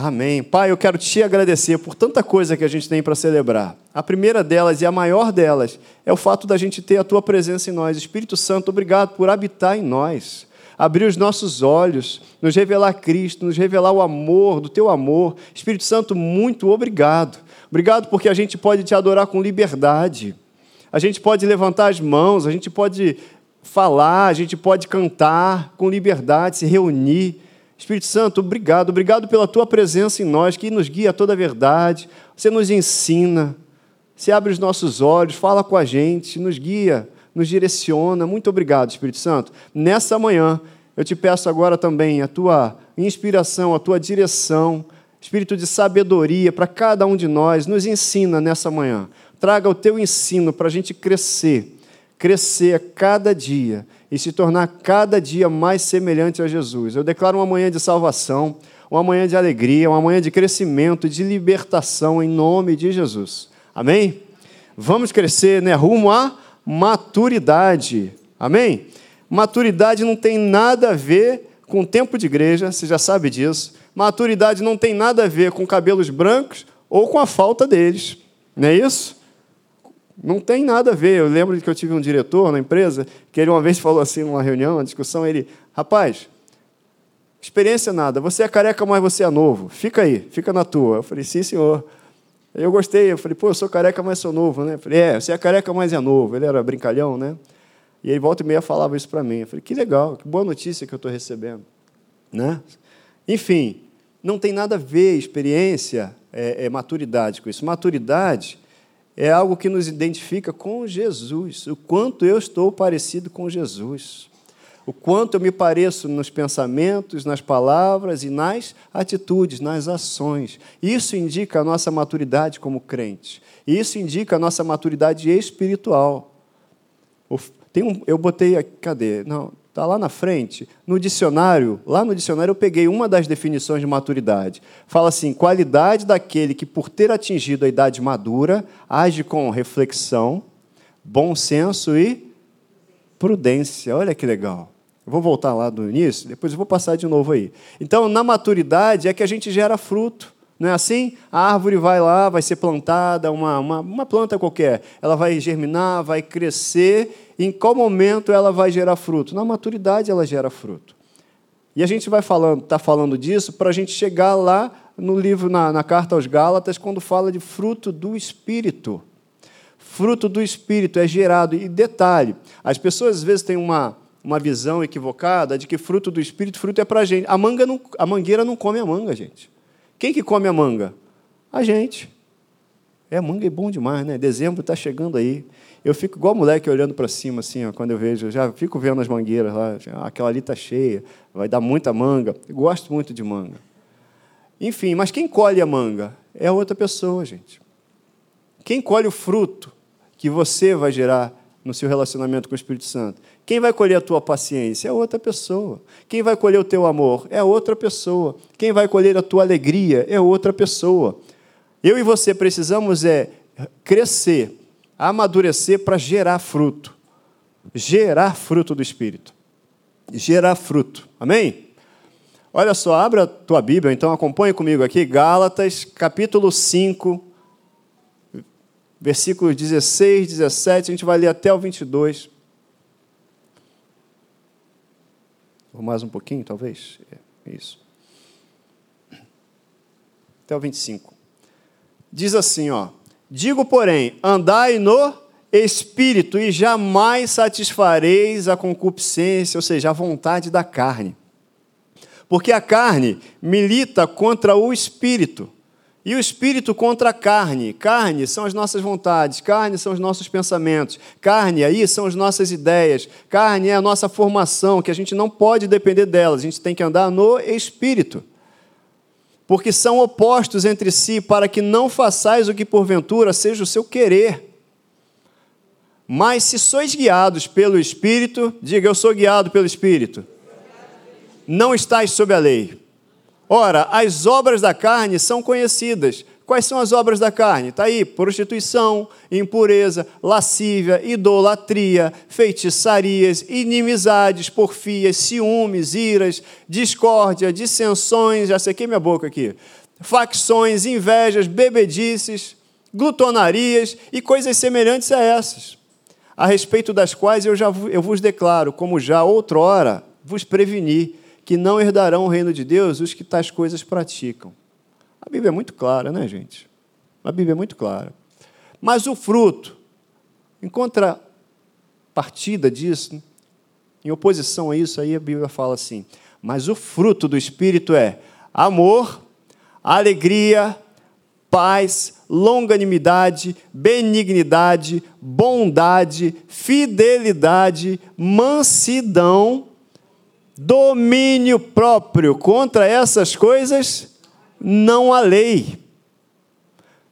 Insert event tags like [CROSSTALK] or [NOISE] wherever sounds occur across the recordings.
Amém. Pai, eu quero te agradecer por tanta coisa que a gente tem para celebrar. A primeira delas e a maior delas é o fato da gente ter a tua presença em nós. Espírito Santo, obrigado por habitar em nós. Abrir os nossos olhos, nos revelar Cristo, nos revelar o amor, do teu amor. Espírito Santo, muito obrigado. Obrigado porque a gente pode te adorar com liberdade. A gente pode levantar as mãos, a gente pode falar, a gente pode cantar com liberdade, se reunir. Espírito Santo, obrigado, obrigado pela tua presença em nós, que nos guia a toda a verdade. Você nos ensina, você abre os nossos olhos, fala com a gente, nos guia, nos direciona. Muito obrigado, Espírito Santo. Nessa manhã, eu te peço agora também a tua inspiração, a tua direção, espírito de sabedoria para cada um de nós. Nos ensina nessa manhã. Traga o teu ensino para a gente crescer, crescer a cada dia e se tornar cada dia mais semelhante a Jesus. Eu declaro uma manhã de salvação, uma manhã de alegria, uma manhã de crescimento, de libertação em nome de Jesus. Amém? Vamos crescer né, rumo à maturidade. Amém? Maturidade não tem nada a ver com tempo de igreja, você já sabe disso. Maturidade não tem nada a ver com cabelos brancos ou com a falta deles. Não é isso? Não tem nada a ver. Eu lembro que eu tive um diretor na empresa que ele uma vez [LAUGHS] falou assim numa reunião, uma discussão, ele, rapaz, experiência nada. Você é careca, mas você é novo. Fica aí, fica na tua. Eu falei, sim, senhor. Eu gostei. Eu falei, pô, eu sou careca, mas sou novo, né? Eu falei, é, você é careca, mas é novo. Ele era brincalhão, né? E ele volta e meia falava isso para mim. Eu falei, que legal, que boa notícia que eu estou recebendo, né? Enfim, não tem nada a ver experiência, é, é maturidade com isso. Maturidade é algo que nos identifica com Jesus, o quanto eu estou parecido com Jesus, o quanto eu me pareço nos pensamentos, nas palavras e nas atitudes, nas ações. Isso indica a nossa maturidade como crente. Isso indica a nossa maturidade espiritual. Tem um, eu botei, cadê? Não, Está lá na frente. No dicionário, lá no dicionário eu peguei uma das definições de maturidade. Fala assim: qualidade daquele que, por ter atingido a idade madura, age com reflexão, bom senso e prudência. Olha que legal. Eu vou voltar lá do início, depois eu vou passar de novo aí. Então, na maturidade é que a gente gera fruto. Não é assim? A árvore vai lá, vai ser plantada, uma, uma, uma planta qualquer. Ela vai germinar, vai crescer em qual momento ela vai gerar fruto? Na maturidade ela gera fruto. E a gente vai falando, está falando disso para a gente chegar lá no livro, na, na carta aos Gálatas, quando fala de fruto do Espírito. Fruto do Espírito é gerado. E detalhe, as pessoas às vezes têm uma, uma visão equivocada de que fruto do Espírito, fruto é para a gente. A, não, a mangueira não come a manga, gente. Quem que come a manga? A gente. É, manga é bom demais, né? Dezembro está chegando aí. Eu fico igual moleque olhando para cima, assim, ó, quando eu vejo, já fico vendo as mangueiras lá, ah, aquela ali está cheia, vai dar muita manga. Eu gosto muito de manga. Enfim, mas quem colhe a manga? É outra pessoa, gente. Quem colhe o fruto que você vai gerar no seu relacionamento com o Espírito Santo? Quem vai colher a tua paciência? É outra pessoa. Quem vai colher o teu amor? É outra pessoa. Quem vai colher a tua alegria? É outra pessoa. Eu e você precisamos é crescer amadurecer para gerar fruto. Gerar fruto do Espírito. Gerar fruto. Amém? Olha só, abra a tua Bíblia, então acompanhe comigo aqui, Gálatas, capítulo 5, versículos 16, 17, a gente vai ler até o 22. Ou mais um pouquinho, talvez? É, isso. Até o 25. Diz assim, ó. Digo, porém, andai no espírito e jamais satisfareis a concupiscência, ou seja, a vontade da carne. Porque a carne milita contra o espírito, e o espírito contra a carne. Carne são as nossas vontades, carne são os nossos pensamentos, carne aí são as nossas ideias, carne é a nossa formação, que a gente não pode depender delas, a gente tem que andar no espírito porque são opostos entre si, para que não façais o que porventura seja o seu querer. Mas se sois guiados pelo Espírito, diga eu sou guiado pelo Espírito, não estáis sob a lei. Ora, as obras da carne são conhecidas, Quais são as obras da carne? Está aí: prostituição, impureza, lascívia, idolatria, feitiçarias, inimizades, porfias, ciúmes, iras, discórdia, dissensões, já sequei minha boca aqui, facções, invejas, bebedices, glutonarias e coisas semelhantes a essas, a respeito das quais eu já eu vos declaro, como já outrora vos preveni, que não herdarão o reino de Deus os que tais coisas praticam. A Bíblia é muito clara, né, gente? A Bíblia é muito clara. Mas o fruto, em contrapartida disso, em oposição a isso, aí a Bíblia fala assim: mas o fruto do Espírito é amor, alegria, paz, longanimidade, benignidade, bondade, fidelidade, mansidão, domínio próprio. Contra essas coisas não há lei.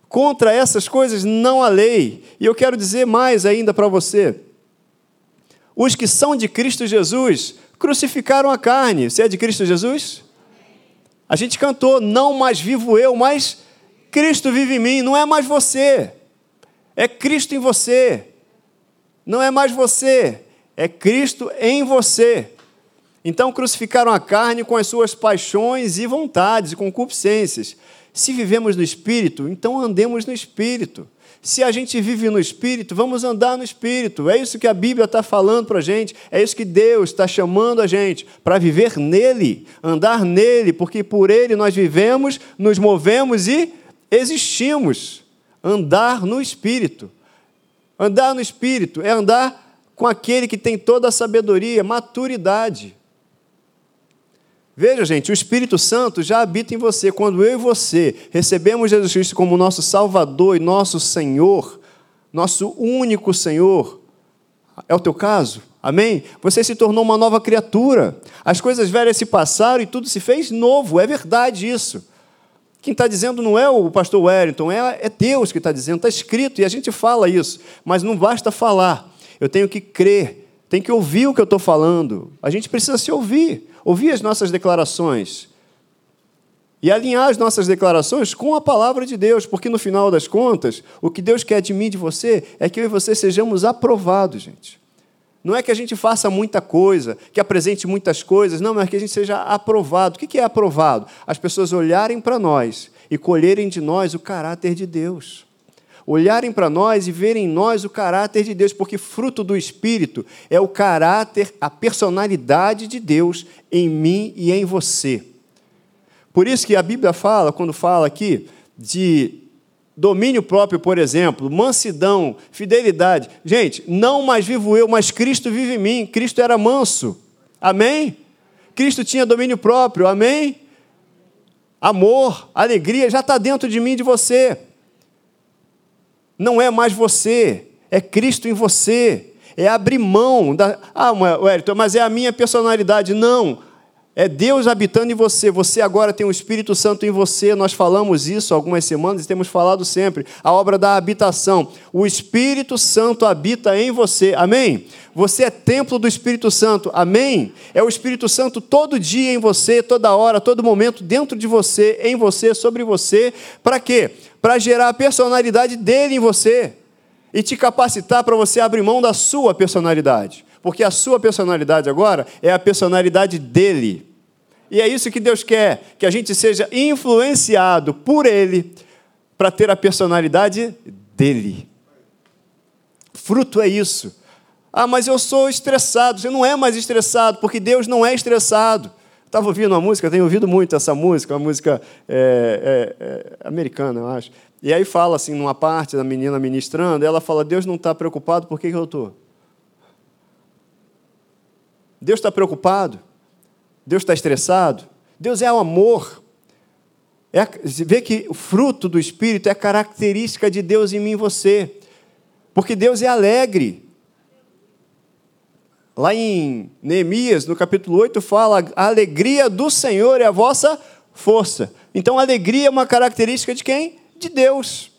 Contra essas coisas não há lei. E eu quero dizer mais ainda para você. Os que são de Cristo Jesus crucificaram a carne. Você é de Cristo Jesus? A gente cantou, não mais vivo eu, mas Cristo vive em mim. Não é mais você, é Cristo em você. Não é mais você, é Cristo em você. Então crucificaram a carne com as suas paixões e vontades e concupiscências. Se vivemos no Espírito, então andemos no Espírito. Se a gente vive no Espírito, vamos andar no Espírito. É isso que a Bíblia está falando para a gente. É isso que Deus está chamando a gente para viver nele, andar nele, porque por ele nós vivemos, nos movemos e existimos. Andar no Espírito. Andar no Espírito é andar com aquele que tem toda a sabedoria, maturidade. Veja, gente, o Espírito Santo já habita em você. Quando eu e você recebemos Jesus Cristo como nosso Salvador e nosso Senhor, nosso único Senhor, é o teu caso? Amém? Você se tornou uma nova criatura. As coisas velhas se passaram e tudo se fez novo. É verdade isso. Quem está dizendo não é o pastor Wellington, é, é Deus que está dizendo, está escrito, e a gente fala isso, mas não basta falar. Eu tenho que crer, tenho que ouvir o que eu estou falando. A gente precisa se ouvir ouvir as nossas declarações e alinhar as nossas declarações com a palavra de Deus, porque no final das contas, o que Deus quer de mim e de você é que eu e você sejamos aprovados, gente. Não é que a gente faça muita coisa, que apresente muitas coisas, não, mas que a gente seja aprovado. O que é aprovado? As pessoas olharem para nós e colherem de nós o caráter de Deus olharem para nós e verem em nós o caráter de Deus, porque fruto do Espírito é o caráter, a personalidade de Deus em mim e em você. Por isso que a Bíblia fala, quando fala aqui de domínio próprio, por exemplo, mansidão, fidelidade. Gente, não mais vivo eu, mas Cristo vive em mim. Cristo era manso. Amém? Cristo tinha domínio próprio. Amém? Amor, alegria já está dentro de mim e de você. Não é mais você, é Cristo em você. É abrir mão da. Ah, Wellington, mas é a minha personalidade. Não. É Deus habitando em você. Você agora tem o Espírito Santo em você. Nós falamos isso algumas semanas e temos falado sempre. A obra da habitação. O Espírito Santo habita em você. Amém? Você é templo do Espírito Santo. Amém? É o Espírito Santo todo dia em você, toda hora, todo momento, dentro de você, em você, sobre você. Para quê? Para gerar a personalidade dele em você e te capacitar para você abrir mão da sua personalidade. Porque a sua personalidade agora é a personalidade dele. E é isso que Deus quer, que a gente seja influenciado por ele para ter a personalidade dele. Fruto é isso. Ah, mas eu sou estressado. Você não é mais estressado, porque Deus não é estressado. Estava ouvindo uma música, tenho ouvido muito essa música, uma música é, é, é, americana, eu acho. E aí fala assim, numa parte da menina ministrando, ela fala: Deus não está preocupado, por que, que eu estou? Deus está preocupado? Deus está estressado? Deus é o amor. É, vê que o fruto do Espírito é característica de Deus em mim e você. Porque Deus é alegre. Lá em Neemias, no capítulo 8, fala: a alegria do Senhor é a vossa força. Então, alegria é uma característica de quem? De Deus.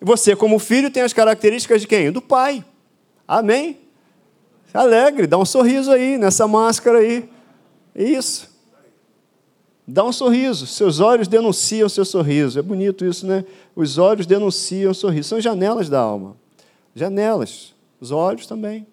Você, como filho, tem as características de quem? Do pai. Amém? Alegre, dá um sorriso aí nessa máscara aí. Isso. Dá um sorriso. Seus olhos denunciam seu sorriso. É bonito isso, né? Os olhos denunciam o sorriso. São janelas da alma. Janelas. Os olhos também.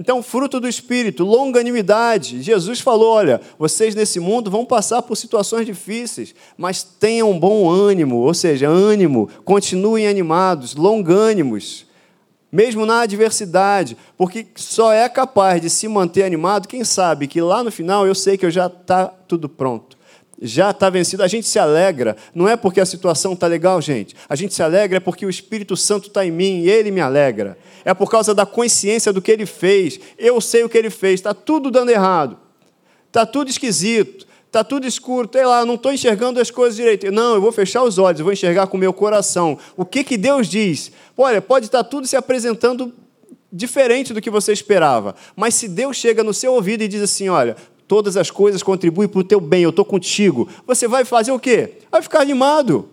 Então, fruto do Espírito, longanimidade. Jesus falou: olha, vocês nesse mundo vão passar por situações difíceis, mas tenham bom ânimo, ou seja, ânimo, continuem animados, longânimos, mesmo na adversidade, porque só é capaz de se manter animado quem sabe que lá no final eu sei que eu já está tudo pronto já está vencido. A gente se alegra, não é porque a situação está legal, gente. A gente se alegra é porque o Espírito Santo está em mim e ele me alegra. É por causa da consciência do que ele fez. Eu sei o que ele fez. Está tudo dando errado. Está tudo esquisito. Está tudo escuro. Sei lá, não estou enxergando as coisas direito. Não, eu vou fechar os olhos, vou enxergar com o meu coração. O que, que Deus diz? Olha, pode estar tudo se apresentando diferente do que você esperava. Mas se Deus chega no seu ouvido e diz assim: olha, todas as coisas contribuem para o teu bem, eu estou contigo. Você vai fazer o quê? Vai ficar animado.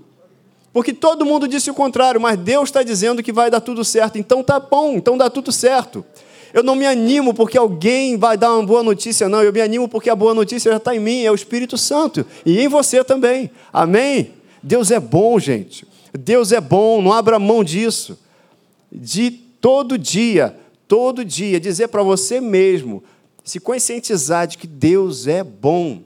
Porque todo mundo disse o contrário, mas Deus está dizendo que vai dar tudo certo. Então tá bom, então dá tudo certo. Eu não me animo porque alguém vai dar uma boa notícia, não. Eu me animo porque a boa notícia já está em mim, é o Espírito Santo. E em você também. Amém? Deus é bom, gente. Deus é bom, não abra mão disso. De todo dia, todo dia, dizer para você mesmo: se conscientizar de que Deus é bom.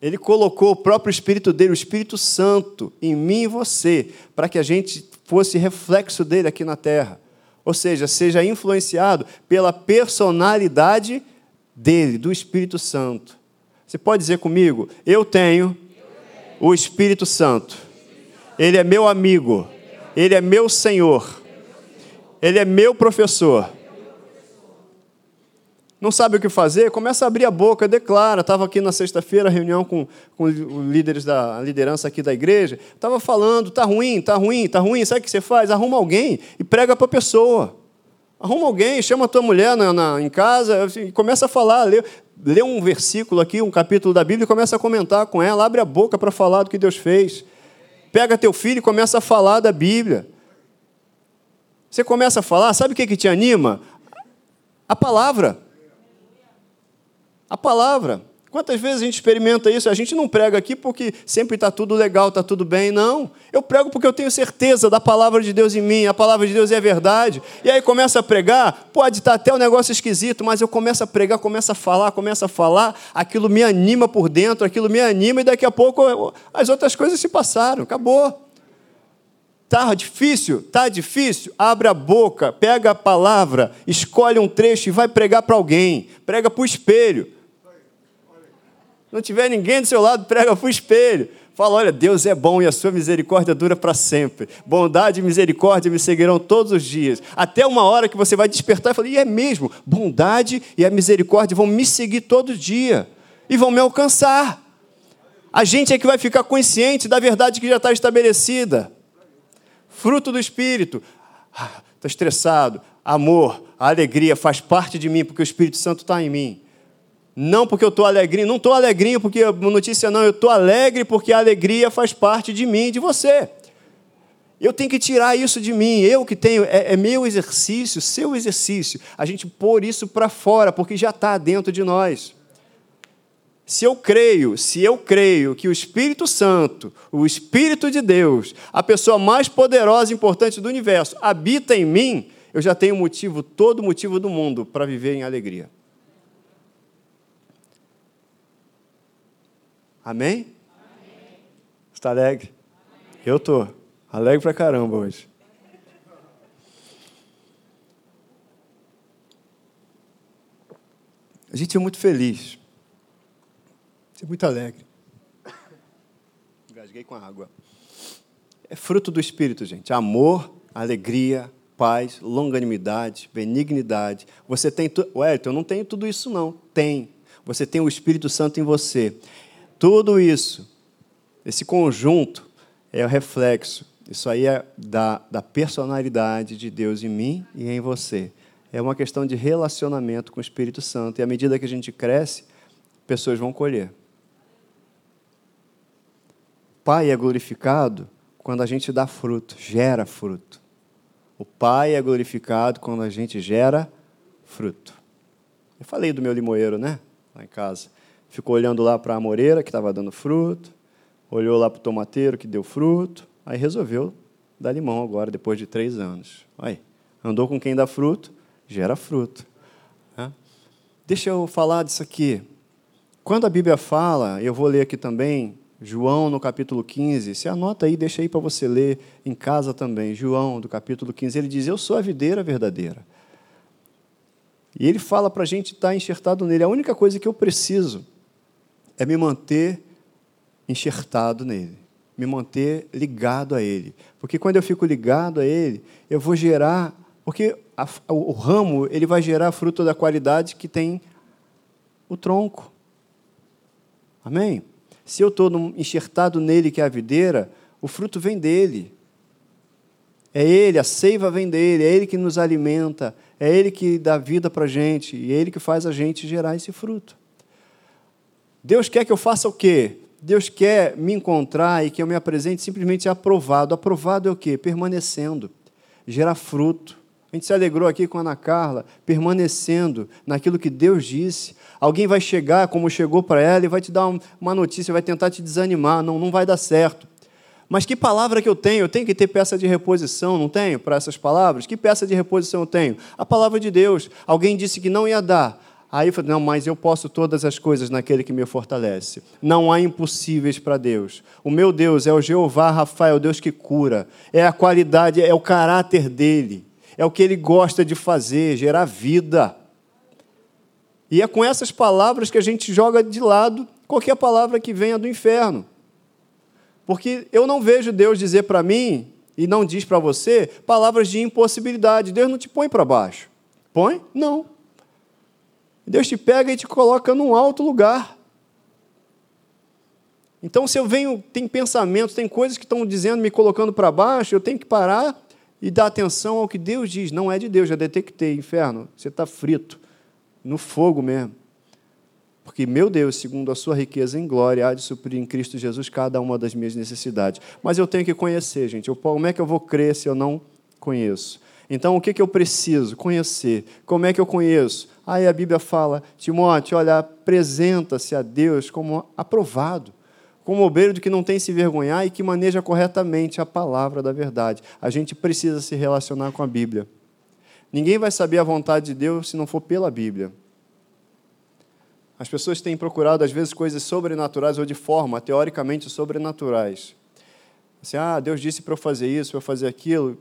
Ele colocou o próprio Espírito dele, o Espírito Santo, em mim e você, para que a gente fosse reflexo dele aqui na terra. Ou seja, seja influenciado pela personalidade dele, do Espírito Santo. Você pode dizer comigo? Eu tenho o Espírito Santo. Ele é meu amigo. Ele é meu Senhor. Ele é meu professor não sabe o que fazer, começa a abrir a boca, declara. Estava aqui na sexta-feira, reunião com, com os líderes da liderança aqui da igreja. Estava falando, está ruim, está ruim, está ruim. Sabe o que você faz? Arruma alguém e prega para a pessoa. Arruma alguém, chama a tua mulher na, na, em casa e começa a falar, lê, lê um versículo aqui, um capítulo da Bíblia e começa a comentar com ela, abre a boca para falar do que Deus fez. Pega teu filho e começa a falar da Bíblia. Você começa a falar, sabe o que, que te anima? A palavra. A palavra. Quantas vezes a gente experimenta isso? A gente não prega aqui porque sempre está tudo legal, está tudo bem. Não. Eu prego porque eu tenho certeza da palavra de Deus em mim. A palavra de Deus é verdade. E aí começa a pregar, pode estar até um negócio esquisito, mas eu começo a pregar, começo a falar, começo a falar, aquilo me anima por dentro, aquilo me anima e daqui a pouco as outras coisas se passaram. Acabou. Tá difícil? Tá difícil? Abre a boca, pega a palavra, escolhe um trecho e vai pregar para alguém. Prega para o espelho não tiver ninguém do seu lado, prega para o espelho. Fala, olha, Deus é bom e a sua misericórdia dura para sempre. Bondade e misericórdia me seguirão todos os dias. Até uma hora que você vai despertar e falar, e é mesmo, bondade e a misericórdia vão me seguir todo dia e vão me alcançar. A gente é que vai ficar consciente da verdade que já está estabelecida. Fruto do Espírito. Está ah, estressado. Amor, a alegria faz parte de mim, porque o Espírito Santo está em mim. Não porque eu estou alegrinho, não estou alegrinho porque a notícia não, eu estou alegre porque a alegria faz parte de mim e de você. Eu tenho que tirar isso de mim, eu que tenho, é, é meu exercício, seu exercício, a gente pôr isso para fora, porque já está dentro de nós. Se eu creio, se eu creio que o Espírito Santo, o Espírito de Deus, a pessoa mais poderosa e importante do universo, habita em mim, eu já tenho motivo, todo motivo do mundo para viver em alegria. Amém? Amém. Está alegre? Amém. Eu estou. Alegre pra caramba hoje. A gente é muito feliz. É muito alegre. Engasguei com a água. É fruto do Espírito, gente. Amor, alegria, paz, longanimidade, benignidade. Você tem. Tu... Wellington, eu não tenho tudo isso, não. Tem. Você tem o Espírito Santo em você. Tudo isso, esse conjunto, é o reflexo. Isso aí é da, da personalidade de Deus em mim e em você. É uma questão de relacionamento com o Espírito Santo. E à medida que a gente cresce, pessoas vão colher. Pai é glorificado quando a gente dá fruto, gera fruto. O Pai é glorificado quando a gente gera fruto. Eu falei do meu limoeiro, né? Lá em casa ficou olhando lá para a amoreira, que estava dando fruto, olhou lá para o tomateiro, que deu fruto, aí resolveu dar limão agora, depois de três anos. Aí, andou com quem dá fruto, gera fruto. Né? Deixa eu falar disso aqui. Quando a Bíblia fala, eu vou ler aqui também, João no capítulo 15, se anota aí, deixa aí para você ler em casa também. João, do capítulo 15, ele diz: Eu sou a videira verdadeira. E ele fala para a gente estar tá enxertado nele. A única coisa que eu preciso é me manter enxertado nele, me manter ligado a ele. Porque quando eu fico ligado a ele, eu vou gerar. Porque a, o ramo ele vai gerar fruto da qualidade que tem o tronco. Amém? Se eu estou enxertado nele, que é a videira, o fruto vem dele. É ele, a seiva vem dele, é ele que nos alimenta, é ele que dá vida para a gente, e é ele que faz a gente gerar esse fruto. Deus quer que eu faça o quê? Deus quer me encontrar e que eu me apresente simplesmente aprovado. Aprovado é o quê? Permanecendo, gerar fruto. A gente se alegrou aqui com a Ana Carla, permanecendo naquilo que Deus disse. Alguém vai chegar, como chegou para ela, e vai te dar uma notícia, vai tentar te desanimar. Não, não vai dar certo. Mas que palavra que eu tenho? Eu tenho que ter peça de reposição, não tenho, para essas palavras? Que peça de reposição eu tenho? A palavra de Deus. Alguém disse que não ia dar. Aí eu falei, não, mas eu posso todas as coisas naquele que me fortalece. Não há impossíveis para Deus. O meu Deus é o Jeová Rafael, Deus que cura. É a qualidade, é o caráter dele é o que ele gosta de fazer, gerar vida. E é com essas palavras que a gente joga de lado qualquer palavra que venha do inferno. Porque eu não vejo Deus dizer para mim, e não diz para você, palavras de impossibilidade. Deus não te põe para baixo. Põe? Não. Deus te pega e te coloca num alto lugar. Então, se eu venho, tem pensamentos, tem coisas que estão dizendo, me colocando para baixo, eu tenho que parar e dá atenção ao que Deus diz. Não é de Deus, já detectei, inferno, você está frito, no fogo mesmo. Porque, meu Deus, segundo a sua riqueza em glória, há de suprir em Cristo Jesus cada uma das minhas necessidades. Mas eu tenho que conhecer, gente. Eu, como é que eu vou crer se eu não conheço? Então, o que, que eu preciso? Conhecer. Como é que eu conheço? Aí a Bíblia fala, Timóteo, olha, apresenta-se a Deus como aprovado como obreiro que não tem se vergonhar e que maneja corretamente a palavra da verdade. A gente precisa se relacionar com a Bíblia. Ninguém vai saber a vontade de Deus se não for pela Bíblia. As pessoas têm procurado, às vezes, coisas sobrenaturais ou de forma teoricamente sobrenaturais. Assim, ah, Deus disse para eu fazer isso, para eu fazer aquilo.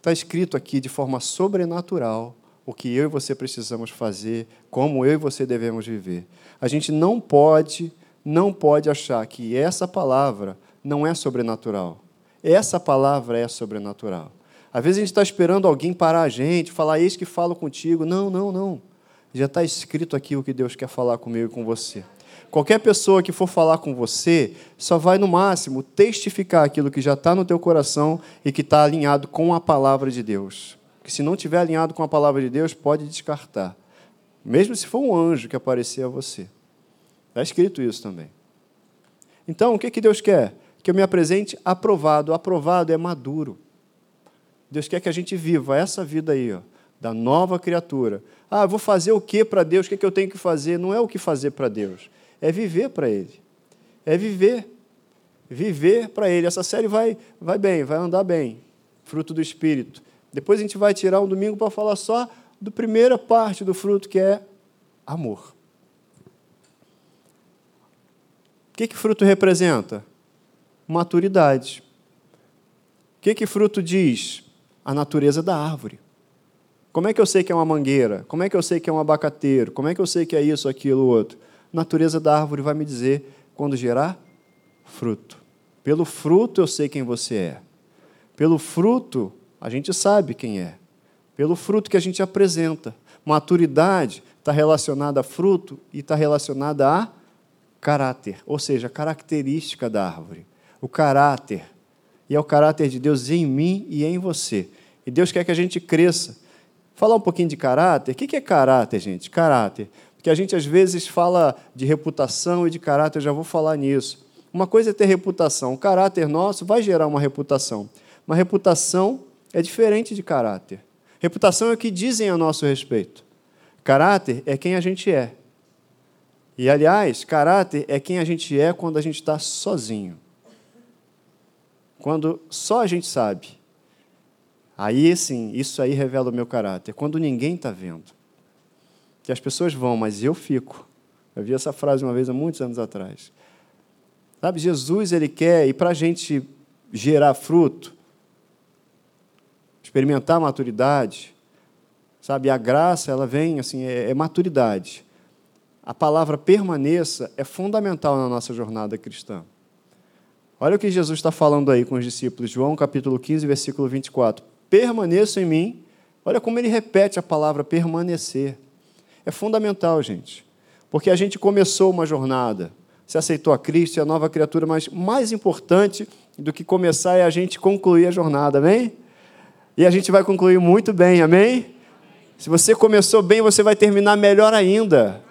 Está escrito aqui de forma sobrenatural o que eu e você precisamos fazer, como eu e você devemos viver. A gente não pode, não pode achar que essa palavra não é sobrenatural. Essa palavra é sobrenatural. Às vezes a gente está esperando alguém parar a gente, falar, eis que falo contigo. Não, não, não. Já está escrito aqui o que Deus quer falar comigo e com você. Qualquer pessoa que for falar com você só vai, no máximo, testificar aquilo que já está no teu coração e que está alinhado com a palavra de Deus que se não tiver alinhado com a palavra de Deus, pode descartar. Mesmo se for um anjo que aparecer a você. Está escrito isso também. Então, o que, que Deus quer? Que eu me apresente aprovado. Aprovado é maduro. Deus quer que a gente viva essa vida aí, ó, da nova criatura. Ah, vou fazer o que para Deus? O que, que eu tenho que fazer? Não é o que fazer para Deus, é viver para Ele. É viver. Viver para Ele. Essa série vai, vai bem, vai andar bem. Fruto do Espírito. Depois a gente vai tirar um domingo para falar só da primeira parte do fruto, que é amor. O que, que fruto representa? Maturidade. O que, que fruto diz? A natureza da árvore. Como é que eu sei que é uma mangueira? Como é que eu sei que é um abacateiro? Como é que eu sei que é isso, aquilo, outro? natureza da árvore vai me dizer quando gerar fruto. Pelo fruto eu sei quem você é. Pelo fruto a gente sabe quem é, pelo fruto que a gente apresenta. Maturidade está relacionada a fruto e está relacionada a caráter, ou seja, a característica da árvore. O caráter. E é o caráter de Deus em mim e em você. E Deus quer que a gente cresça. Falar um pouquinho de caráter. O que é caráter, gente? Caráter. Porque a gente às vezes fala de reputação e de caráter, eu já vou falar nisso. Uma coisa é ter reputação. O caráter nosso vai gerar uma reputação. Uma reputação é diferente de caráter. Reputação é o que dizem a nosso respeito. Caráter é quem a gente é. E, aliás, caráter é quem a gente é quando a gente está sozinho. Quando só a gente sabe. Aí sim, isso aí revela o meu caráter. Quando ninguém está vendo. Que as pessoas vão, mas eu fico. Eu vi essa frase uma vez há muitos anos atrás. Sabe, Jesus, ele quer, e para a gente gerar fruto, experimentar a maturidade, sabe, a graça, ela vem, assim, é, é maturidade. A palavra permaneça é fundamental na nossa jornada cristã. Olha o que Jesus está falando aí com os discípulos, João capítulo 15, versículo 24. Permaneça em mim. Olha como ele repete a palavra permanecer. É fundamental, gente, porque a gente começou uma jornada, se aceitou a Cristo e a nova criatura, mas mais importante do que começar é a gente concluir a jornada, amém? E a gente vai concluir muito bem, amém? Se você começou bem, você vai terminar melhor ainda.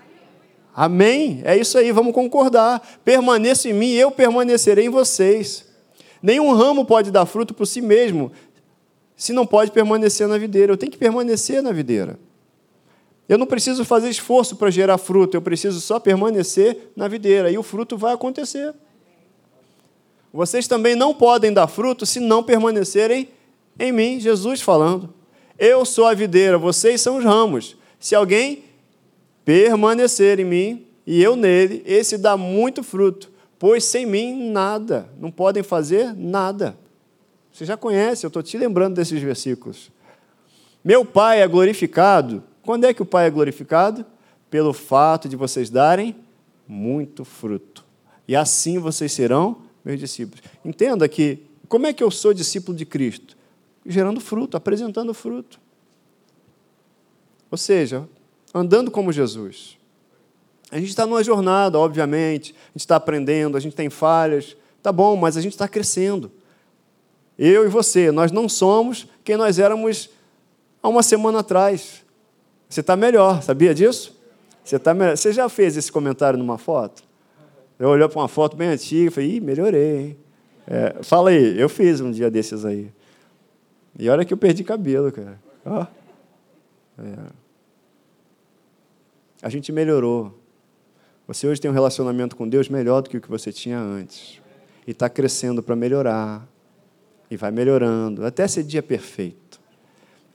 Amém? É isso aí, vamos concordar. Permaneça em mim, eu permanecerei em vocês. Nenhum ramo pode dar fruto por si mesmo, se não pode permanecer na videira. Eu tenho que permanecer na videira. Eu não preciso fazer esforço para gerar fruto, eu preciso só permanecer na videira e o fruto vai acontecer. Vocês também não podem dar fruto se não permanecerem em mim, Jesus falando. Eu sou a videira, vocês são os ramos. Se alguém permanecer em mim e eu nele, esse dá muito fruto, pois sem mim nada, não podem fazer nada. Você já conhece, eu estou te lembrando desses versículos. Meu Pai é glorificado quando é que o Pai é glorificado? Pelo fato de vocês darem muito fruto. E assim vocês serão meus discípulos. Entenda que, como é que eu sou discípulo de Cristo? Gerando fruto, apresentando fruto. Ou seja, andando como Jesus. A gente está numa jornada, obviamente, a gente está aprendendo, a gente tem falhas, tá bom, mas a gente está crescendo. Eu e você, nós não somos quem nós éramos há uma semana atrás. Você está melhor, sabia disso? Você, tá melhor. Você já fez esse comentário numa foto? Eu olhei para uma foto bem antiga e falei, Ih, melhorei? É, fala aí, eu fiz um dia desses aí. E olha que eu perdi cabelo, cara. Ó. É. A gente melhorou. Você hoje tem um relacionamento com Deus melhor do que o que você tinha antes. E está crescendo para melhorar. E vai melhorando, até ser dia perfeito.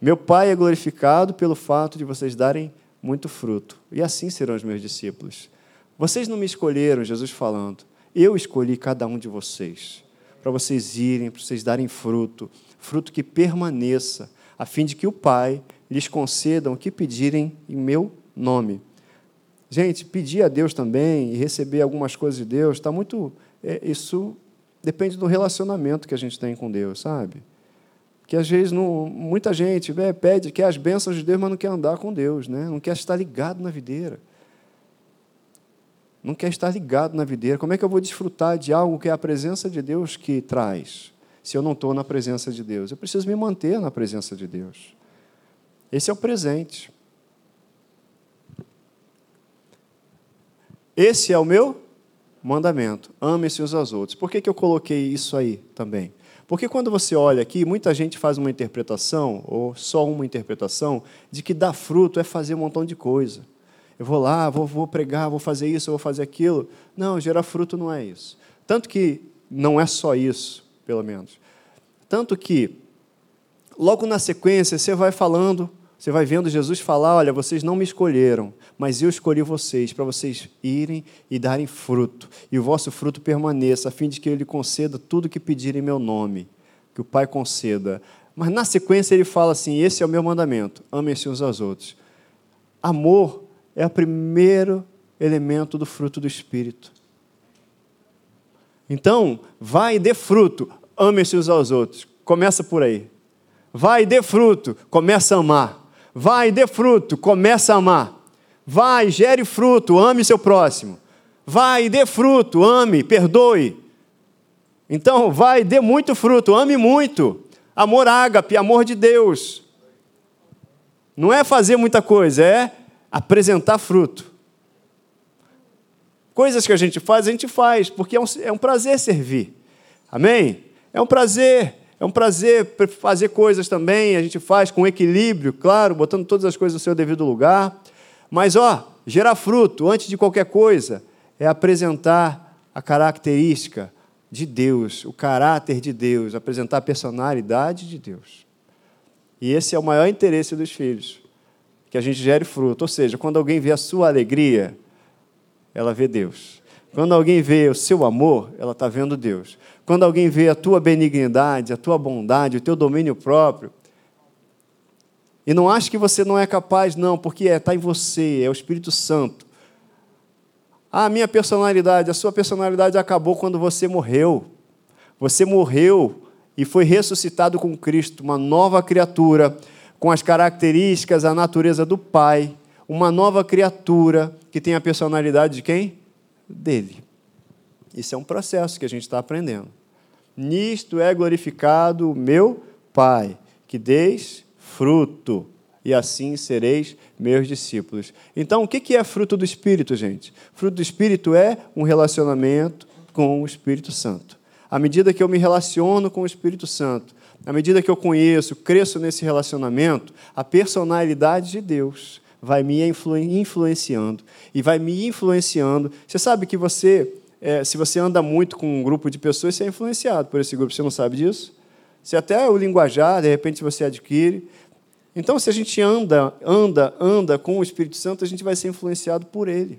Meu Pai é glorificado pelo fato de vocês darem muito fruto, e assim serão os meus discípulos. Vocês não me escolheram, Jesus falando, eu escolhi cada um de vocês, para vocês irem, para vocês darem fruto, fruto que permaneça, a fim de que o Pai lhes conceda o que pedirem em meu nome. Gente, pedir a Deus também e receber algumas coisas de Deus, está muito. É, isso depende do relacionamento que a gente tem com Deus, sabe? que às vezes não, muita gente né, pede, quer as bênçãos de Deus, mas não quer andar com Deus, né? não quer estar ligado na videira. Não quer estar ligado na videira. Como é que eu vou desfrutar de algo que é a presença de Deus que traz, se eu não estou na presença de Deus? Eu preciso me manter na presença de Deus. Esse é o presente. Esse é o meu mandamento. Ame-se uns aos outros. Por que, que eu coloquei isso aí também? Porque quando você olha aqui, muita gente faz uma interpretação, ou só uma interpretação, de que dar fruto é fazer um montão de coisa. Eu vou lá, vou, vou pregar, vou fazer isso, vou fazer aquilo. Não, gerar fruto não é isso. Tanto que não é só isso, pelo menos. Tanto que, logo na sequência, você vai falando você vai vendo Jesus falar: olha, vocês não me escolheram, mas eu escolhi vocês para vocês irem e darem fruto, e o vosso fruto permaneça, a fim de que ele conceda tudo que pedirem em meu nome, que o Pai conceda. Mas na sequência ele fala assim: esse é o meu mandamento, amem-se uns aos outros. Amor é o primeiro elemento do fruto do Espírito. Então, vai e dê fruto, amem-se uns aos outros. Começa por aí. Vai e dê fruto, começa a amar. Vai, dê fruto, começa a amar. Vai, gere fruto, ame seu próximo. Vai, dê fruto, ame, perdoe. Então, vai, dê muito fruto, ame muito. Amor ágape, amor de Deus. Não é fazer muita coisa, é apresentar fruto. Coisas que a gente faz, a gente faz, porque é um, é um prazer servir. Amém? É um prazer. É um prazer fazer coisas também, a gente faz com equilíbrio, claro, botando todas as coisas no seu devido lugar. Mas, ó, gerar fruto, antes de qualquer coisa, é apresentar a característica de Deus, o caráter de Deus, apresentar a personalidade de Deus. E esse é o maior interesse dos filhos, que a gente gere fruto. Ou seja, quando alguém vê a sua alegria, ela vê Deus. Quando alguém vê o seu amor, ela está vendo Deus. Quando alguém vê a tua benignidade, a tua bondade, o teu domínio próprio, e não acha que você não é capaz, não, porque está é, tá em você, é o Espírito Santo. Ah, a minha personalidade, a sua personalidade acabou quando você morreu. Você morreu e foi ressuscitado com Cristo, uma nova criatura, com as características, a natureza do Pai, uma nova criatura que tem a personalidade de quem? Dele. Isso é um processo que a gente está aprendendo. Nisto é glorificado o meu Pai, que deis fruto, e assim sereis meus discípulos. Então, o que é fruto do Espírito, gente? Fruto do Espírito é um relacionamento com o Espírito Santo. À medida que eu me relaciono com o Espírito Santo, à medida que eu conheço, cresço nesse relacionamento, a personalidade de Deus vai me influenciando e vai me influenciando. Você sabe que você, é, se você anda muito com um grupo de pessoas, você é influenciado por esse grupo. Você não sabe disso? Se até o linguajar, de repente, você adquire. Então, se a gente anda, anda, anda com o Espírito Santo, a gente vai ser influenciado por ele.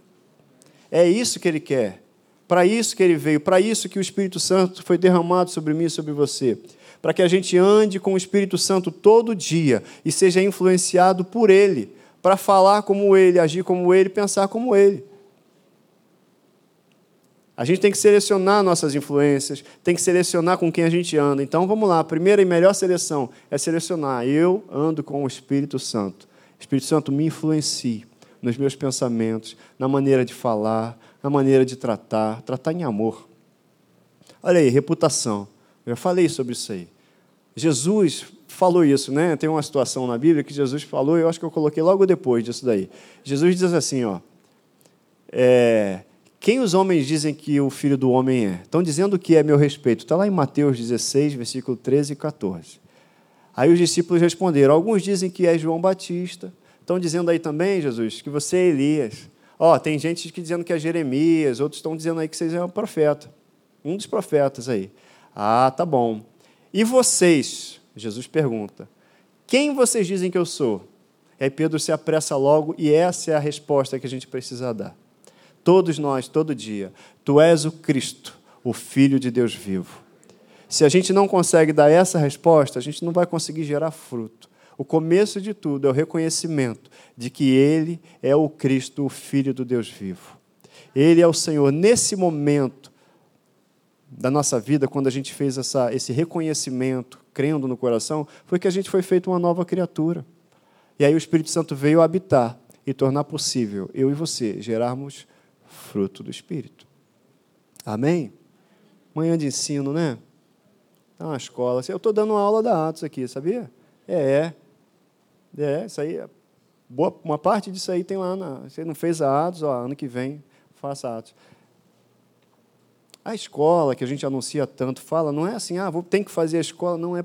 É isso que ele quer. Para isso que ele veio, para isso que o Espírito Santo foi derramado sobre mim e sobre você. Para que a gente ande com o Espírito Santo todo dia e seja influenciado por ele, para falar como ele, agir como ele, pensar como ele. A gente tem que selecionar nossas influências, tem que selecionar com quem a gente anda. Então vamos lá, a primeira e melhor seleção é selecionar. Eu ando com o Espírito Santo. Espírito Santo me influencie nos meus pensamentos, na maneira de falar, na maneira de tratar, tratar em amor. Olha aí, reputação. Eu já falei sobre isso aí. Jesus falou isso, né? Tem uma situação na Bíblia que Jesus falou, eu acho que eu coloquei logo depois disso daí. Jesus diz assim, ó. É, quem os homens dizem que o filho do homem é? Estão dizendo que é meu respeito. Está lá em Mateus 16, versículo 13 e 14. Aí os discípulos responderam: Alguns dizem que é João Batista. Estão dizendo aí também, Jesus, que você é Elias. Ó, oh, tem gente que dizendo que é Jeremias, outros estão dizendo aí que vocês é um profeta. Um dos profetas aí. Ah, tá bom. E vocês? Jesus pergunta: Quem vocês dizem que eu sou? Aí Pedro se apressa logo e essa é a resposta que a gente precisa dar todos nós, todo dia. Tu és o Cristo, o Filho de Deus vivo. Se a gente não consegue dar essa resposta, a gente não vai conseguir gerar fruto. O começo de tudo é o reconhecimento de que Ele é o Cristo, o Filho do Deus vivo. Ele é o Senhor. Nesse momento da nossa vida, quando a gente fez essa, esse reconhecimento, crendo no coração, foi que a gente foi feito uma nova criatura. E aí o Espírito Santo veio habitar e tornar possível eu e você gerarmos fruto do Espírito. Amém? Manhã de ensino, né? Tá uma escola. Eu estou dando uma aula da Atos aqui, sabia? É, é. É, isso aí. Boa, uma parte disso aí tem lá na. Você não fez a Atos, ó, ano que vem, faça Atos. A escola que a gente anuncia tanto fala, não é assim, ah, vou, tem que fazer a escola, não é,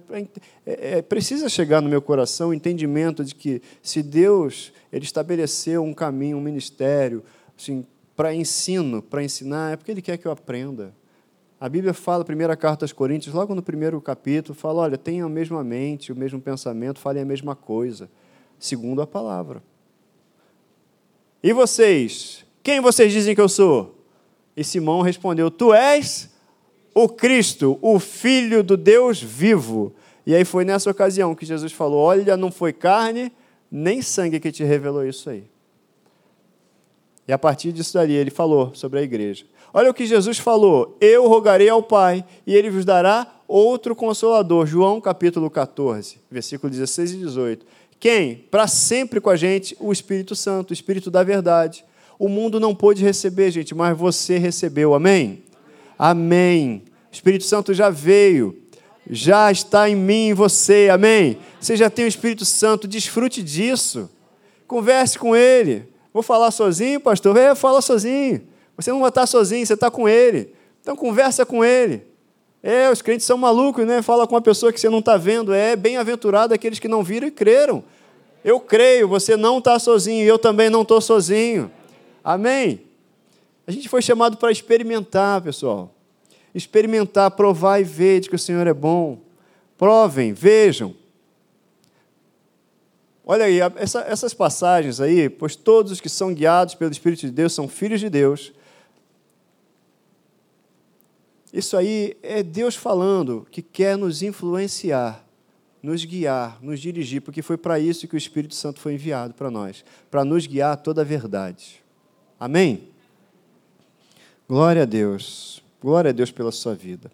é, é, precisa chegar no meu coração o entendimento de que se Deus ele estabeleceu um caminho, um ministério, assim, para ensino, para ensinar, é porque Ele quer que eu aprenda. A Bíblia fala, primeira carta aos Coríntios, logo no primeiro capítulo, fala: olha, tenham a mesma mente, o mesmo pensamento, falem a mesma coisa, segundo a palavra. E vocês? Quem vocês dizem que eu sou? E Simão respondeu: Tu és o Cristo, o Filho do Deus vivo. E aí foi nessa ocasião que Jesus falou: Olha, não foi carne nem sangue que te revelou isso aí. E a partir disso dali ele falou sobre a igreja. Olha o que Jesus falou: Eu rogarei ao Pai, e ele vos dará outro consolador. João capítulo 14, versículo 16 e 18. Quem? Para sempre com a gente, o Espírito Santo, o Espírito da verdade. O mundo não pôde receber, gente, mas você recebeu. Amém? Amém. O Espírito Santo já veio, já está em mim e você. Amém? Você já tem o Espírito Santo, desfrute disso. Converse com ele. Vou falar sozinho, pastor? É, fala sozinho. Você não vai estar sozinho, você está com ele. Então conversa com ele. É, os crentes são malucos, né? Fala com uma pessoa que você não está vendo. É bem-aventurado aqueles que não viram e creram. Eu creio, você não está sozinho, eu também não estou sozinho. Amém? A gente foi chamado para experimentar, pessoal. Experimentar, provar e ver de que o Senhor é bom. Provem, vejam. Olha aí, essa, essas passagens aí, pois todos os que são guiados pelo Espírito de Deus são filhos de Deus. Isso aí é Deus falando que quer nos influenciar, nos guiar, nos dirigir, porque foi para isso que o Espírito Santo foi enviado para nós para nos guiar a toda a verdade. Amém? Glória a Deus. Glória a Deus pela sua vida.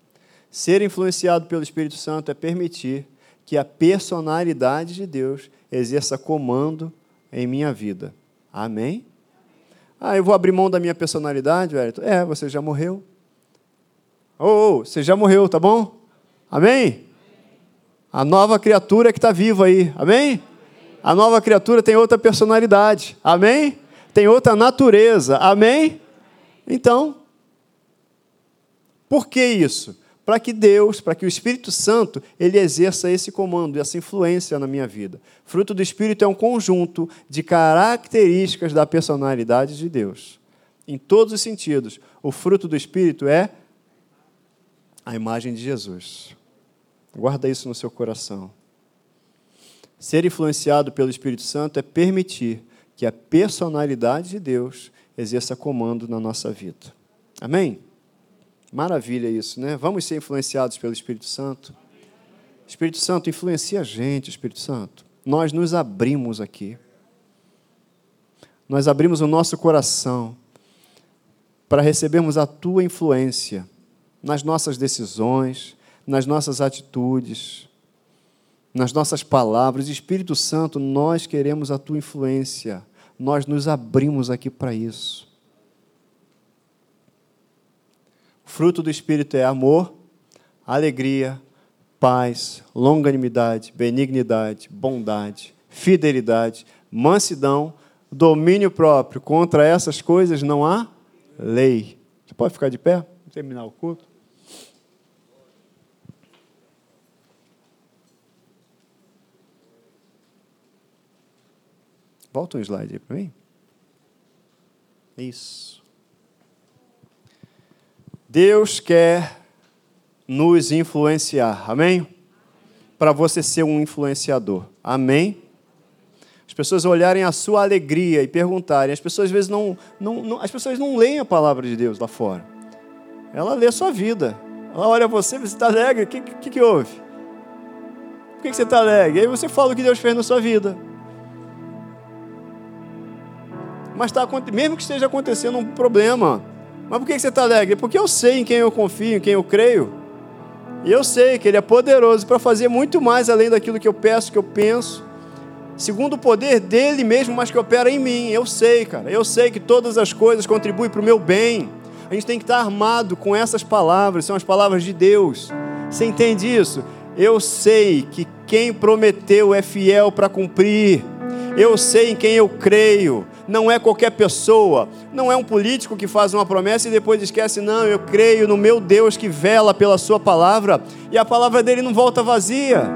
Ser influenciado pelo Espírito Santo é permitir que a personalidade de Deus exerça comando em minha vida. Amém? Ah, eu vou abrir mão da minha personalidade, velho? É, você já morreu. Ô, oh, oh, você já morreu, tá bom? Amém? A nova criatura que está viva aí. Amém? A nova criatura tem outra personalidade. Amém? Tem outra natureza. Amém? Então, por que isso? Para que Deus, para que o Espírito Santo, ele exerça esse comando, essa influência na minha vida. Fruto do Espírito é um conjunto de características da personalidade de Deus. Em todos os sentidos. O fruto do Espírito é a imagem de Jesus. Guarda isso no seu coração. Ser influenciado pelo Espírito Santo é permitir que a personalidade de Deus exerça comando na nossa vida. Amém? Maravilha isso, né? Vamos ser influenciados pelo Espírito Santo. Espírito Santo, influencia a gente, Espírito Santo. Nós nos abrimos aqui. Nós abrimos o nosso coração para recebermos a tua influência nas nossas decisões, nas nossas atitudes, nas nossas palavras. Espírito Santo, nós queremos a tua influência. Nós nos abrimos aqui para isso. Fruto do Espírito é amor, alegria, paz, longanimidade, benignidade, bondade, fidelidade, mansidão, domínio próprio. Contra essas coisas não há lei. Você pode ficar de pé? Vamos terminar o culto. Volta um slide aí para mim. Isso. Deus quer nos influenciar, amém? Para você ser um influenciador, amém? As pessoas olharem a sua alegria e perguntarem, as pessoas às vezes não, não, não as pessoas não leem a palavra de Deus lá fora. Ela lê a sua vida. Ela olha você, você está alegre, o que, que, que, houve? Por que, que você está alegre? Aí você fala o que Deus fez na sua vida. Mas está mesmo que esteja acontecendo um problema, mas por que você está alegre? Porque eu sei em quem eu confio, em quem eu creio. E eu sei que Ele é poderoso para fazer muito mais além daquilo que eu peço, que eu penso. Segundo o poder dele mesmo, mas que opera em mim. Eu sei, cara. Eu sei que todas as coisas contribuem para o meu bem. A gente tem que estar armado com essas palavras, são as palavras de Deus. Você entende isso? Eu sei que quem prometeu é fiel para cumprir. Eu sei em quem eu creio não é qualquer pessoa, não é um político que faz uma promessa e depois esquece, não, eu creio no meu Deus que vela pela Sua palavra, e a palavra dele não volta vazia,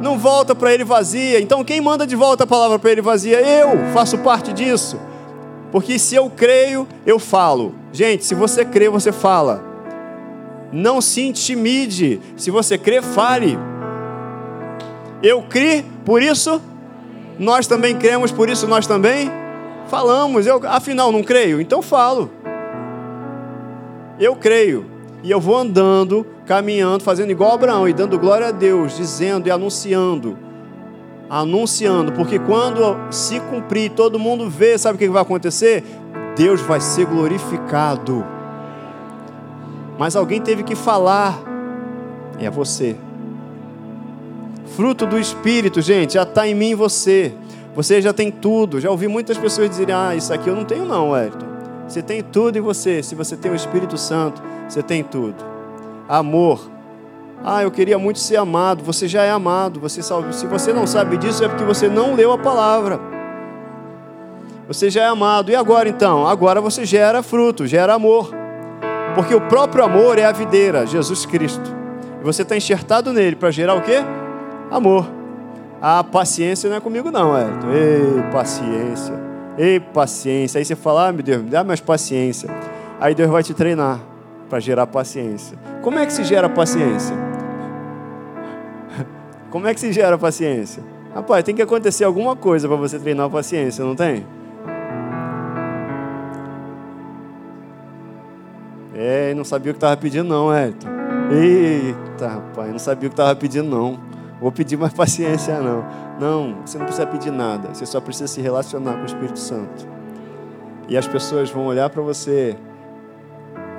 não volta para ele vazia. Então quem manda de volta a palavra para ele vazia? Eu faço parte disso, porque se eu creio, eu falo. Gente, se você crê, você fala. Não se intimide, se você crê, fale. Eu criei, por isso nós também cremos, por isso nós também Falamos, eu, afinal não creio? Então falo. Eu creio. E eu vou andando, caminhando, fazendo igual Abraão e dando glória a Deus, dizendo e anunciando. Anunciando, porque quando se cumprir, todo mundo vê, sabe o que vai acontecer? Deus vai ser glorificado. Mas alguém teve que falar, é você. Fruto do Espírito, gente, já está em mim você. Você já tem tudo. Já ouvi muitas pessoas dizerem: Ah, isso aqui eu não tenho, não, Wellington. Você tem tudo em você. Se você tem o Espírito Santo, você tem tudo. Amor. Ah, eu queria muito ser amado. Você já é amado. Você sabe. Se você não sabe disso, é porque você não leu a palavra. Você já é amado. E agora então? Agora você gera fruto, gera amor. Porque o próprio amor é a videira, Jesus Cristo. E você está enxertado nele para gerar o quê? Amor. A paciência não é comigo, não, Elton. Ei, paciência. Ei, paciência. Aí você fala, ah, meu Deus, me dá mais paciência. Aí Deus vai te treinar para gerar paciência. Como é que se gera paciência? [LAUGHS] Como é que se gera paciência? Rapaz, tem que acontecer alguma coisa para você treinar a paciência, não tem? É, não sabia o que estava pedindo, não, Elton. Eita, rapaz, não sabia o que estava pedindo, não. Vou pedir mais paciência, não. Não, você não precisa pedir nada. Você só precisa se relacionar com o Espírito Santo. E as pessoas vão olhar para você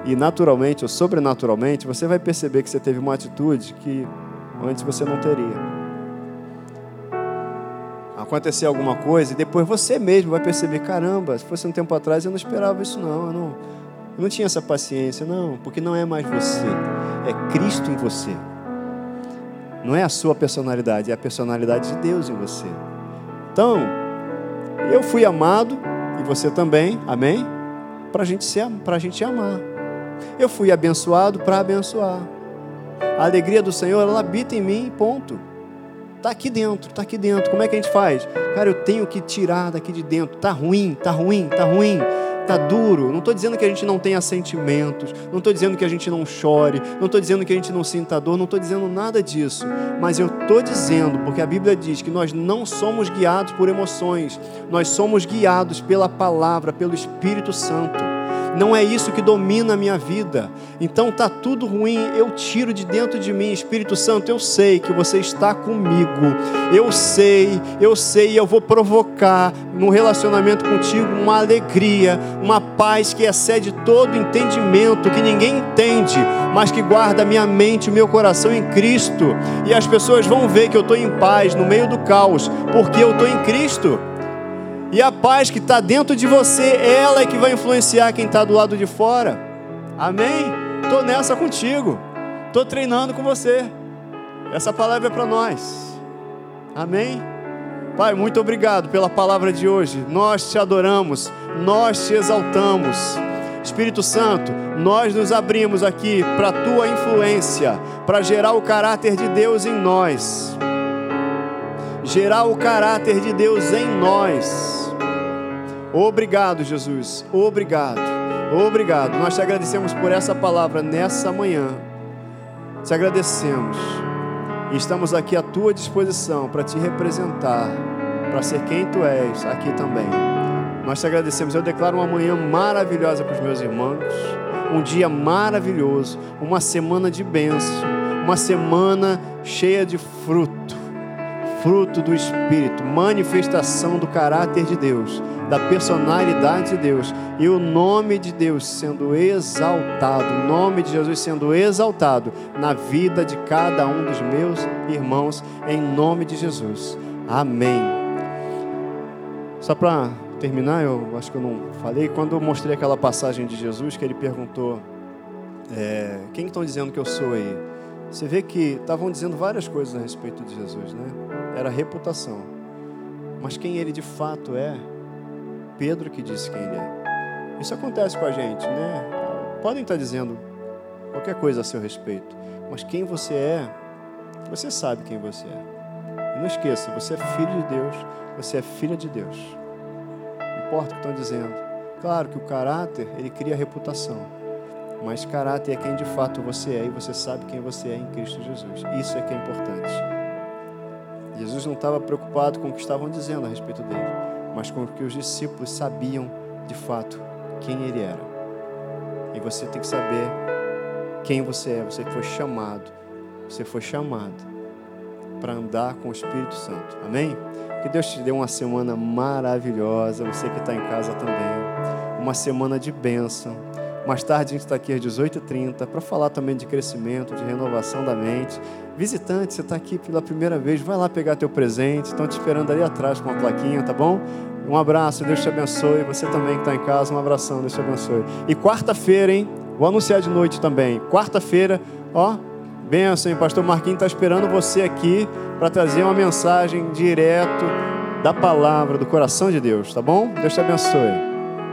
e naturalmente ou sobrenaturalmente você vai perceber que você teve uma atitude que antes você não teria acontecer alguma coisa e depois você mesmo vai perceber, caramba, se fosse um tempo atrás eu não esperava isso não, eu não, eu não tinha essa paciência, não, porque não é mais você, é Cristo em você. Não é a sua personalidade, é a personalidade de Deus em você. Então, eu fui amado e você também, amém? Para gente ser, para a gente amar. Eu fui abençoado para abençoar. A alegria do Senhor, ela habita em mim, ponto. Está aqui dentro, está aqui dentro. Como é que a gente faz? Cara, eu tenho que tirar daqui de dentro. Está ruim, está ruim, está ruim. Está duro. Não estou dizendo que a gente não tenha sentimentos. Não estou dizendo que a gente não chore. Não estou dizendo que a gente não sinta dor. Não estou dizendo nada disso. Mas eu estou dizendo, porque a Bíblia diz que nós não somos guiados por emoções. Nós somos guiados pela palavra, pelo Espírito Santo não é isso que domina a minha vida. Então tá tudo ruim, eu tiro de dentro de mim, Espírito Santo, eu sei que você está comigo. Eu sei, eu sei, eu vou provocar no relacionamento contigo uma alegria, uma paz que excede todo entendimento, que ninguém entende, mas que guarda minha mente, meu coração em Cristo. E as pessoas vão ver que eu estou em paz no meio do caos, porque eu estou em Cristo. E a paz que está dentro de você, ela é que vai influenciar quem está do lado de fora. Amém? Estou nessa contigo. Estou treinando com você. Essa palavra é para nós. Amém? Pai, muito obrigado pela palavra de hoje. Nós te adoramos, nós te exaltamos. Espírito Santo, nós nos abrimos aqui para a tua influência, para gerar o caráter de Deus em nós gerar o caráter de Deus em nós. Obrigado, Jesus. Obrigado. Obrigado. Nós te agradecemos por essa palavra nessa manhã. Te agradecemos. E estamos aqui à tua disposição para te representar, para ser quem tu és aqui também. Nós te agradecemos. Eu declaro uma manhã maravilhosa para os meus irmãos, um dia maravilhoso, uma semana de bênção, uma semana cheia de fruto fruto do Espírito, manifestação do caráter de Deus, da personalidade de Deus e o nome de Deus sendo exaltado, o nome de Jesus sendo exaltado na vida de cada um dos meus irmãos, em nome de Jesus. Amém. Só para terminar, eu acho que eu não falei, quando eu mostrei aquela passagem de Jesus que ele perguntou: é, Quem estão dizendo que eu sou aí? Você vê que estavam dizendo várias coisas a respeito de Jesus, né? era reputação. Mas quem ele de fato é, Pedro que disse quem ele é. Isso acontece com a gente, né? Podem estar dizendo qualquer coisa a seu respeito, mas quem você é, você sabe quem você é. E não esqueça, você é filho de Deus, você é filha de Deus. Não importa o que estão dizendo. Claro que o caráter, ele cria reputação. Mas caráter é quem de fato você é e você sabe quem você é em Cristo Jesus. Isso é que é importante. Jesus não estava preocupado com o que estavam dizendo a respeito dele, mas com o que os discípulos sabiam de fato quem ele era. E você tem que saber quem você é. Você foi chamado, você foi chamado para andar com o Espírito Santo. Amém? Que Deus te dê uma semana maravilhosa. Você que está em casa também. Uma semana de bênção mais tarde a gente está aqui às 18h30 para falar também de crescimento, de renovação da mente. Visitante, você está aqui pela primeira vez, vai lá pegar teu presente. Estão te esperando ali atrás com uma plaquinha, tá bom? Um abraço, Deus te abençoe. Você também que está em casa, um abração, Deus te abençoe. E quarta-feira, hein? Vou anunciar de noite também. Quarta-feira, ó, benção, hein? Pastor Marquinhos está esperando você aqui para trazer uma mensagem direto da palavra, do coração de Deus, tá bom? Deus te abençoe.